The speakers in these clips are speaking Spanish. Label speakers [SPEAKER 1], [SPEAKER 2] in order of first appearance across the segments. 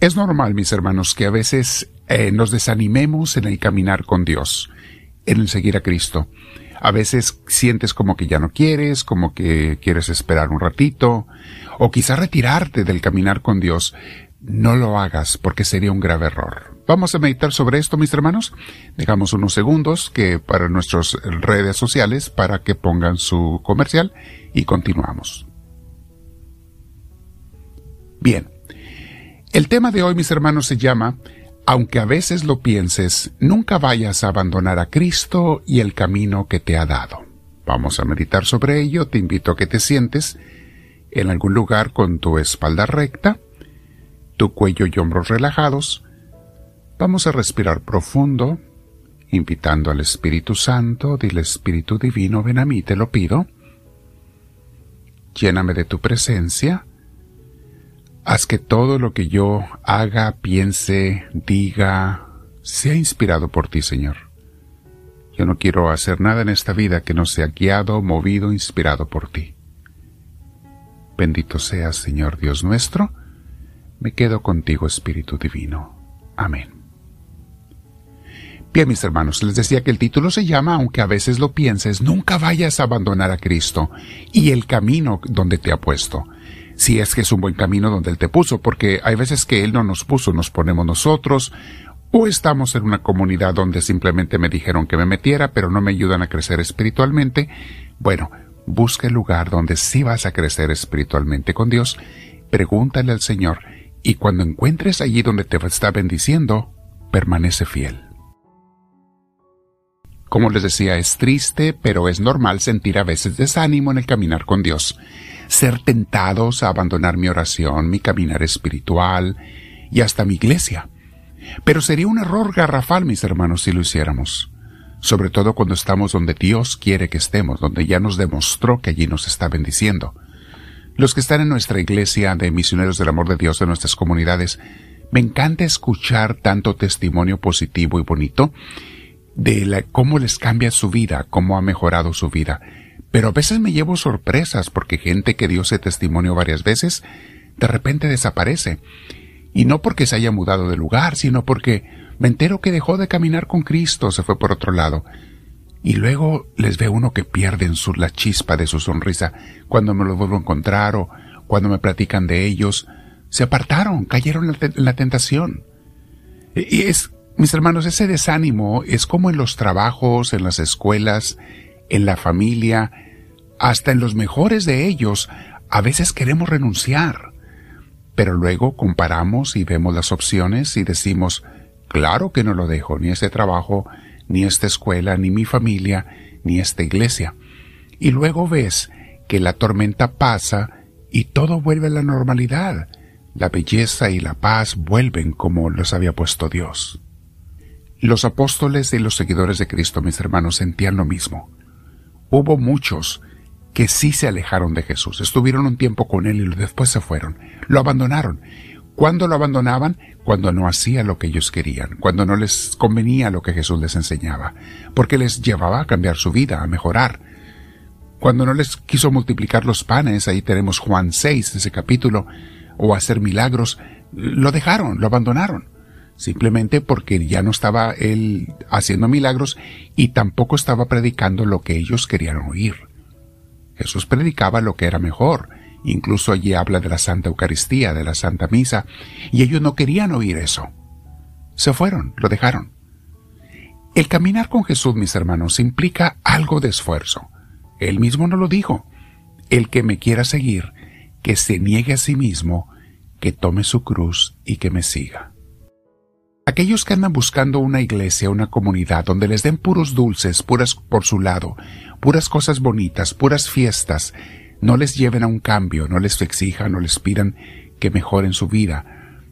[SPEAKER 1] Es normal, mis hermanos, que a veces eh, nos desanimemos en el caminar con Dios, en el seguir a Cristo. A veces sientes como que ya no quieres, como que quieres esperar un ratito, o quizá retirarte del caminar con Dios. No lo hagas porque sería un grave error. Vamos a meditar sobre esto, mis hermanos. Dejamos unos segundos que para nuestras redes sociales para que pongan su comercial y continuamos. Bien. El tema de hoy, mis hermanos, se llama Aunque a veces lo pienses, nunca vayas a abandonar a Cristo y el camino que te ha dado. Vamos a meditar sobre ello. Te invito a que te sientes en algún lugar con tu espalda recta, tu cuello y hombros relajados. Vamos a respirar profundo, invitando al Espíritu Santo, dile Espíritu Divino, ven a mí, te lo pido. Lléname de tu presencia Haz que todo lo que yo haga, piense, diga, sea inspirado por ti, Señor. Yo no quiero hacer nada en esta vida que no sea guiado, movido, inspirado por ti. Bendito seas, Señor Dios nuestro. Me quedo contigo, Espíritu Divino. Amén. Bien, mis hermanos, les decía que el título se llama, aunque a veces lo pienses, nunca vayas a abandonar a Cristo y el camino donde te ha puesto si es que es un buen camino donde Él te puso, porque hay veces que Él no nos puso, nos ponemos nosotros, o estamos en una comunidad donde simplemente me dijeron que me metiera, pero no me ayudan a crecer espiritualmente. Bueno, busca el lugar donde sí vas a crecer espiritualmente con Dios, pregúntale al Señor, y cuando encuentres allí donde te está bendiciendo, permanece fiel. Como les decía, es triste, pero es normal sentir a veces desánimo en el caminar con Dios ser tentados a abandonar mi oración, mi caminar espiritual y hasta mi iglesia. Pero sería un error garrafal, mis hermanos, si lo hiciéramos. Sobre todo cuando estamos donde Dios quiere que estemos, donde ya nos demostró que allí nos está bendiciendo. Los que están en nuestra iglesia de misioneros del amor de Dios de nuestras comunidades, me encanta escuchar tanto testimonio positivo y bonito de cómo les cambia su vida, cómo ha mejorado su vida. Pero a veces me llevo sorpresas porque gente que dio ese testimonio varias veces, de repente desaparece. Y no porque se haya mudado de lugar, sino porque me entero que dejó de caminar con Cristo, se fue por otro lado. Y luego les ve uno que pierden su, la chispa de su sonrisa cuando me lo vuelvo a encontrar o cuando me platican de ellos. Se apartaron, cayeron en la tentación. Y es, mis hermanos, ese desánimo es como en los trabajos, en las escuelas, en la familia, hasta en los mejores de ellos, a veces queremos renunciar. Pero luego comparamos y vemos las opciones y decimos, claro que no lo dejo, ni este trabajo, ni esta escuela, ni mi familia, ni esta iglesia. Y luego ves que la tormenta pasa y todo vuelve a la normalidad. La belleza y la paz vuelven como los había puesto Dios. Los apóstoles y los seguidores de Cristo, mis hermanos, sentían lo mismo hubo muchos que sí se alejaron de Jesús, estuvieron un tiempo con él y después se fueron, lo abandonaron. ¿Cuándo lo abandonaban? Cuando no hacía lo que ellos querían, cuando no les convenía lo que Jesús les enseñaba, porque les llevaba a cambiar su vida, a mejorar. Cuando no les quiso multiplicar los panes, ahí tenemos Juan 6, ese capítulo, o hacer milagros, lo dejaron, lo abandonaron simplemente porque ya no estaba él haciendo milagros y tampoco estaba predicando lo que ellos querían oír. Jesús predicaba lo que era mejor, incluso allí habla de la Santa Eucaristía, de la Santa Misa, y ellos no querían oír eso. Se fueron, lo dejaron. El caminar con Jesús, mis hermanos, implica algo de esfuerzo. Él mismo no lo dijo. El que me quiera seguir, que se niegue a sí mismo, que tome su cruz y que me siga. Aquellos que andan buscando una iglesia, una comunidad donde les den puros dulces, puras por su lado, puras cosas bonitas, puras fiestas, no les lleven a un cambio, no les exijan, no les pidan que mejoren su vida,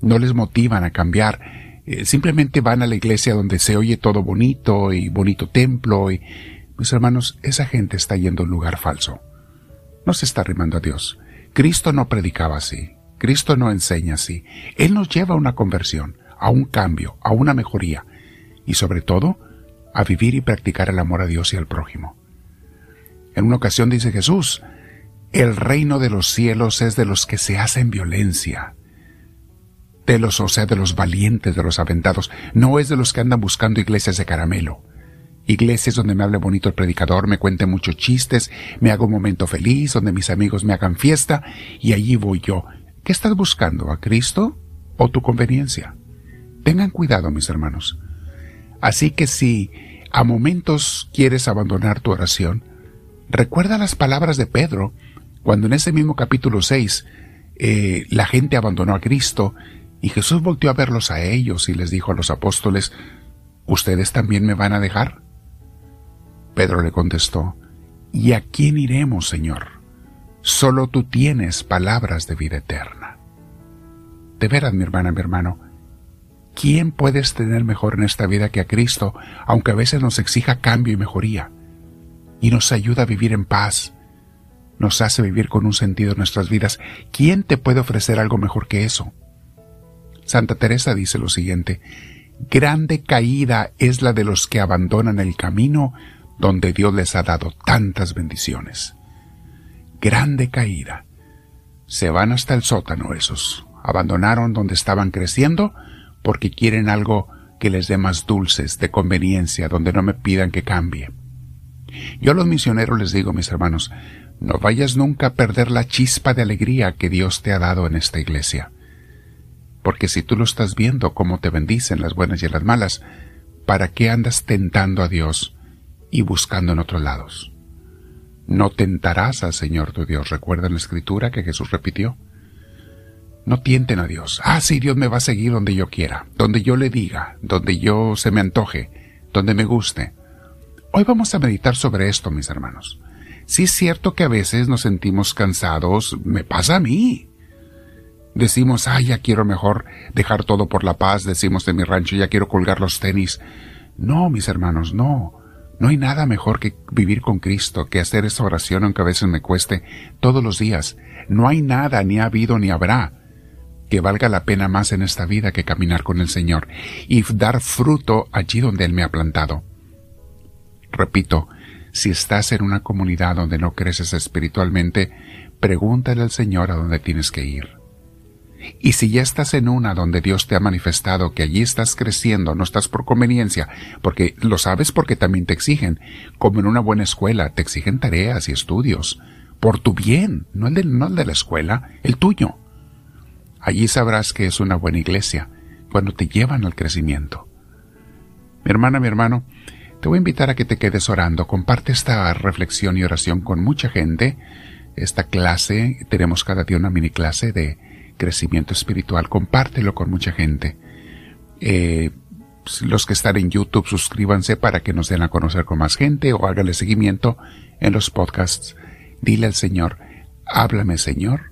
[SPEAKER 1] no les motivan a cambiar, eh, simplemente van a la iglesia donde se oye todo bonito y bonito templo y, mis hermanos, esa gente está yendo a un lugar falso. No se está arrimando a Dios. Cristo no predicaba así. Cristo no enseña así. Él nos lleva a una conversión a un cambio, a una mejoría y sobre todo a vivir y practicar el amor a Dios y al prójimo. En una ocasión dice Jesús, el reino de los cielos es de los que se hacen violencia. de los, o sea, de los valientes, de los aventados. No es de los que andan buscando iglesias de caramelo. Iglesias donde me hable bonito el predicador, me cuente muchos chistes, me haga un momento feliz, donde mis amigos me hagan fiesta, y allí voy yo. ¿Qué estás buscando? ¿A Cristo o tu conveniencia? Tengan cuidado, mis hermanos. Así que si a momentos quieres abandonar tu oración, recuerda las palabras de Pedro, cuando en ese mismo capítulo 6 eh, la gente abandonó a Cristo y Jesús volvió a verlos a ellos y les dijo a los apóstoles, ¿Ustedes también me van a dejar? Pedro le contestó, ¿Y a quién iremos, Señor? Solo tú tienes palabras de vida eterna. De veras, mi hermana, mi hermano, ¿quién puedes tener mejor en esta vida que a Cristo, aunque a veces nos exija cambio y mejoría? Y nos ayuda a vivir en paz, nos hace vivir con un sentido en nuestras vidas. ¿Quién te puede ofrecer algo mejor que eso? Santa Teresa dice lo siguiente, Grande caída es la de los que abandonan el camino donde Dios les ha dado tantas bendiciones. Grande caída. Se van hasta el sótano esos. Abandonaron donde estaban creciendo porque quieren algo que les dé más dulces, de conveniencia, donde no me pidan que cambie. Yo a los misioneros les digo, mis hermanos, no vayas nunca a perder la chispa de alegría que Dios te ha dado en esta iglesia. Porque si tú lo estás viendo cómo te bendicen las buenas y las malas, ¿para qué andas tentando a Dios y buscando en otros lados. No tentarás al Señor tu Dios. Recuerda la escritura que Jesús repitió. No tienten a Dios. Ah, sí, Dios me va a seguir donde yo quiera, donde yo le diga, donde yo se me antoje, donde me guste. Hoy vamos a meditar sobre esto, mis hermanos. Sí es cierto que a veces nos sentimos cansados, me pasa a mí. Decimos, ah, ya quiero mejor dejar todo por la paz, decimos de mi rancho, ya quiero colgar los tenis. No, mis hermanos, no. No hay nada mejor que vivir con Cristo, que hacer esa oración aunque a veces me cueste todos los días. No hay nada, ni ha habido ni habrá, que valga la pena más en esta vida que caminar con el Señor y dar fruto allí donde Él me ha plantado. Repito, si estás en una comunidad donde no creces espiritualmente, pregúntale al Señor a dónde tienes que ir. Y si ya estás en una donde Dios te ha manifestado que allí estás creciendo, no estás por conveniencia, porque lo sabes porque también te exigen, como en una buena escuela, te exigen tareas y estudios, por tu bien, no el de, no el de la escuela, el tuyo. Allí sabrás que es una buena iglesia, cuando te llevan al crecimiento. Mi hermana, mi hermano, te voy a invitar a que te quedes orando, comparte esta reflexión y oración con mucha gente, esta clase, tenemos cada día una mini clase de crecimiento espiritual, compártelo con mucha gente. Eh, los que están en YouTube, suscríbanse para que nos den a conocer con más gente o hágale seguimiento en los podcasts. Dile al Señor, háblame Señor,